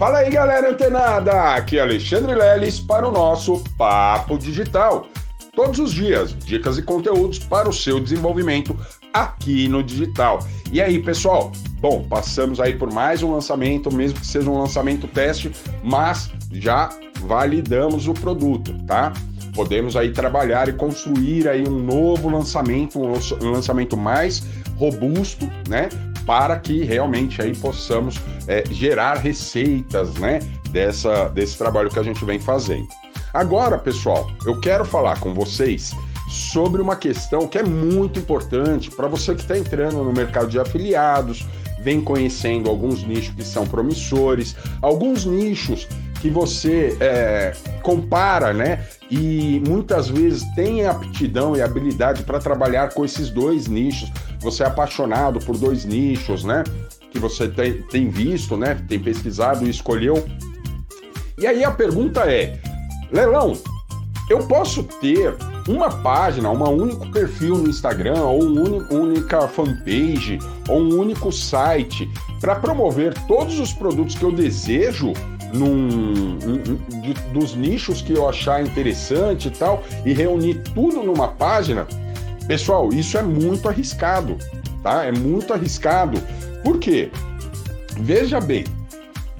Fala aí, galera antenada! Aqui é Alexandre Leles para o nosso Papo Digital. Todos os dias, dicas e conteúdos para o seu desenvolvimento aqui no digital. E aí, pessoal? Bom, passamos aí por mais um lançamento, mesmo que seja um lançamento teste, mas já validamos o produto, tá? Podemos aí trabalhar e construir aí um novo lançamento, um lançamento mais robusto, né? Para que realmente aí possamos é, gerar receitas, né, dessa, desse trabalho que a gente vem fazendo. Agora, pessoal, eu quero falar com vocês sobre uma questão que é muito importante para você que está entrando no mercado de afiliados, vem conhecendo alguns nichos que são promissores, alguns nichos que você é, compara, né? E muitas vezes tem aptidão e habilidade para trabalhar com esses dois nichos. Você é apaixonado por dois nichos, né? Que você tem, tem visto, né? Tem pesquisado e escolheu. E aí a pergunta é: Leilão, eu posso ter uma página, um único perfil no Instagram, ou uma única fanpage, ou um único site para promover todos os produtos que eu desejo num, de, dos nichos que eu achar interessante e tal, e reunir tudo numa página, pessoal, isso é muito arriscado, tá? É muito arriscado. Por quê? Veja bem,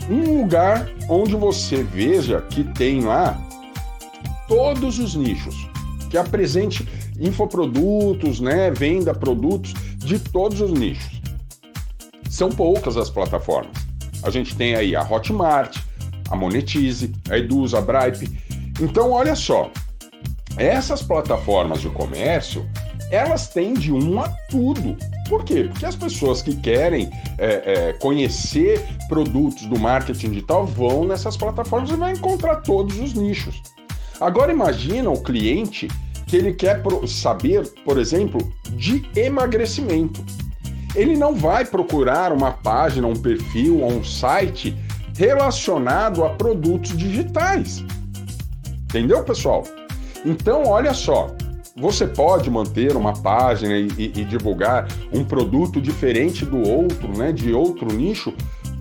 um lugar onde você veja que tem lá todos os nichos, que apresente infoprodutos, né, venda produtos de todos os nichos. São poucas as plataformas. A gente tem aí a Hotmart, a Monetize, a Eduz, a Bripe. Então, olha só, essas plataformas de comércio, elas têm de um a tudo. Por quê? Porque as pessoas que querem é, é, conhecer produtos do marketing digital vão nessas plataformas e vai encontrar todos os nichos. Agora imagina o cliente que ele quer saber, por exemplo, de emagrecimento. Ele não vai procurar uma página, um perfil ou um site relacionado a produtos digitais. Entendeu, pessoal? Então, olha só, você pode manter uma página e, e, e, divulgar um produto diferente do outro, né, de outro nicho?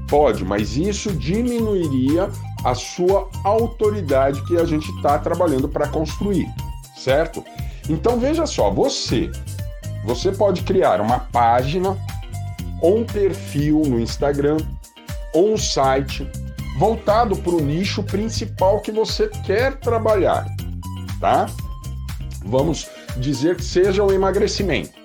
Pode, mas isso diminuiria a sua autoridade que a gente está trabalhando para construir, certo? Então veja só, você, você pode criar uma página ou um perfil no Instagram ou um site voltado para o nicho principal que você quer trabalhar, tá? Vamos dizer que seja o emagrecimento.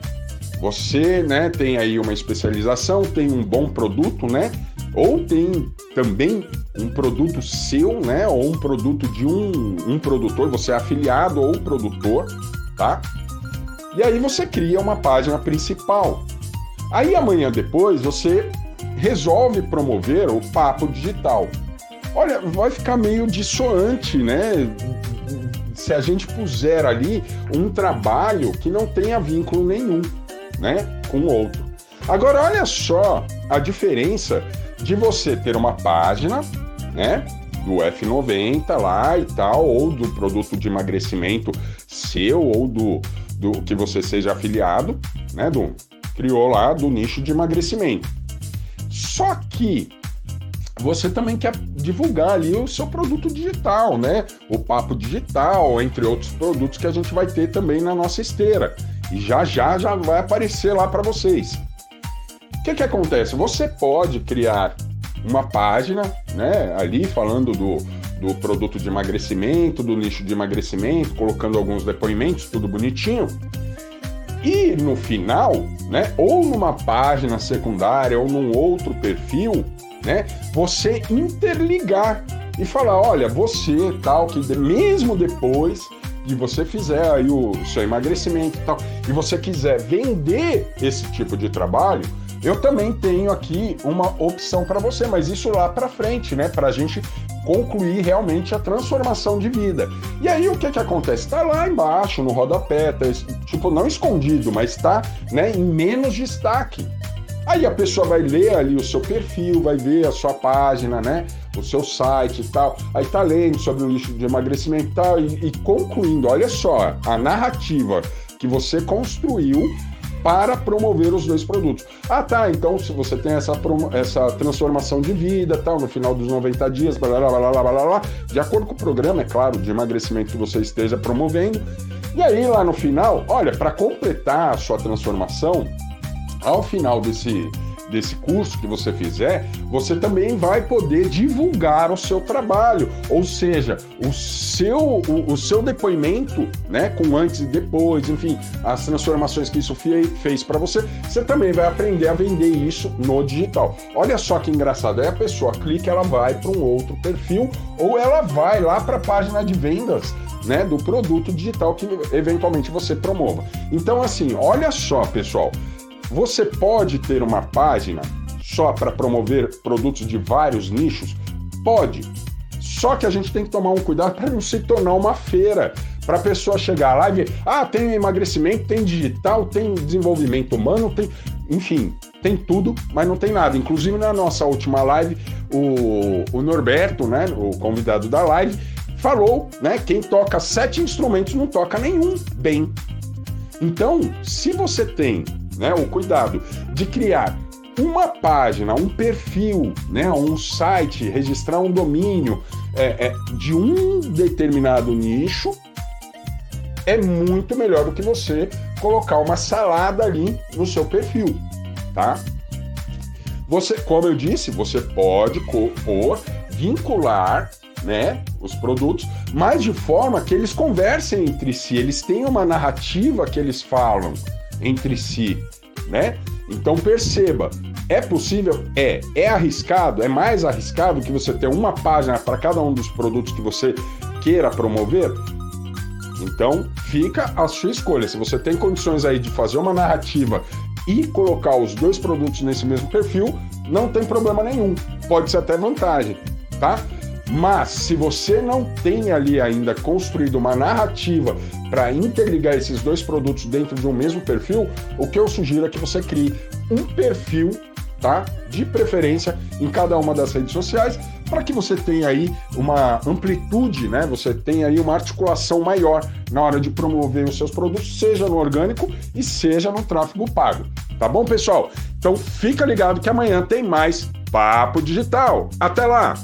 Você, né, tem aí uma especialização, tem um bom produto, né? Ou tem também um produto seu, né? Ou um produto de um, um produtor, você é afiliado ou produtor, tá? E aí você cria uma página principal. Aí amanhã depois você resolve promover o papo digital. Olha, vai ficar meio dissoante, né? Se a gente puser ali um trabalho que não tenha vínculo nenhum, né, com o outro. Agora, olha só a diferença de você ter uma página, né, do F90 lá e tal, ou do produto de emagrecimento seu, ou do, do que você seja afiliado, né, do criou lá do nicho de emagrecimento. Só que você também quer divulgar ali o seu produto digital, né? O papo digital, entre outros produtos que a gente vai ter também na nossa esteira. E já já já vai aparecer lá para vocês. O que que acontece? Você pode criar uma página, né, ali falando do, do produto de emagrecimento, do nicho de emagrecimento, colocando alguns depoimentos, tudo bonitinho. E no final, né, ou numa página secundária ou num outro perfil, né, você interligar e falar, olha, você tal que mesmo depois de você fizer aí o seu emagrecimento e tal, e você quiser vender esse tipo de trabalho, eu também tenho aqui uma opção para você, mas isso lá para frente, né, para a gente concluir realmente a transformação de vida. E aí o que que acontece? Está lá embaixo no rodapé, tá, tipo não escondido, mas está, né, em menos destaque. Aí a pessoa vai ler ali o seu perfil, vai ver a sua página, né? O seu site e tal. Aí tá lendo sobre o lixo de emagrecimento e tal. E, e concluindo, olha só, a narrativa que você construiu para promover os dois produtos. Ah, tá, então se você tem essa, essa transformação de vida, tal, no final dos 90 dias, blá, blá, blá, blá, blá, blá, de acordo com o programa, é claro, de emagrecimento que você esteja promovendo. E aí, lá no final, olha, para completar a sua transformação, ao final desse, desse curso que você fizer, você também vai poder divulgar o seu trabalho, ou seja, o seu, o, o seu depoimento, né, com antes e depois, enfim, as transformações que isso fez para você, você também vai aprender a vender isso no digital. Olha só que engraçado, aí a pessoa clica, ela vai para um outro perfil ou ela vai lá para a página de vendas né, do produto digital que eventualmente você promova. Então, assim, olha só, pessoal, você pode ter uma página só para promover produtos de vários nichos? Pode. Só que a gente tem que tomar um cuidado para não se tornar uma feira. Para a pessoa chegar lá e ver, ah, tem emagrecimento, tem digital, tem desenvolvimento humano, tem. Enfim, tem tudo, mas não tem nada. Inclusive na nossa última live, o, o Norberto, né, o convidado da live, falou, né, quem toca sete instrumentos não toca nenhum bem. Então, se você tem né, o cuidado de criar uma página, um perfil, né, um site, registrar um domínio é, é, de um determinado nicho, é muito melhor do que você colocar uma salada ali no seu perfil, tá? Você, como eu disse, você pode pôr, vincular né, os produtos, mas de forma que eles conversem entre si, eles tenham uma narrativa que eles falam entre si, né? Então perceba, é possível? É. É arriscado? É mais arriscado que você ter uma página para cada um dos produtos que você queira promover? Então fica a sua escolha. Se você tem condições aí de fazer uma narrativa e colocar os dois produtos nesse mesmo perfil, não tem problema nenhum. Pode ser até vantagem, tá? Mas se você não tem ali ainda construído uma narrativa para interligar esses dois produtos dentro de um mesmo perfil, o que eu sugiro é que você crie um perfil, tá? De preferência em cada uma das redes sociais, para que você tenha aí uma amplitude, né? Você tenha aí uma articulação maior na hora de promover os seus produtos, seja no orgânico e seja no tráfego pago. Tá bom, pessoal? Então fica ligado que amanhã tem mais Papo Digital. Até lá!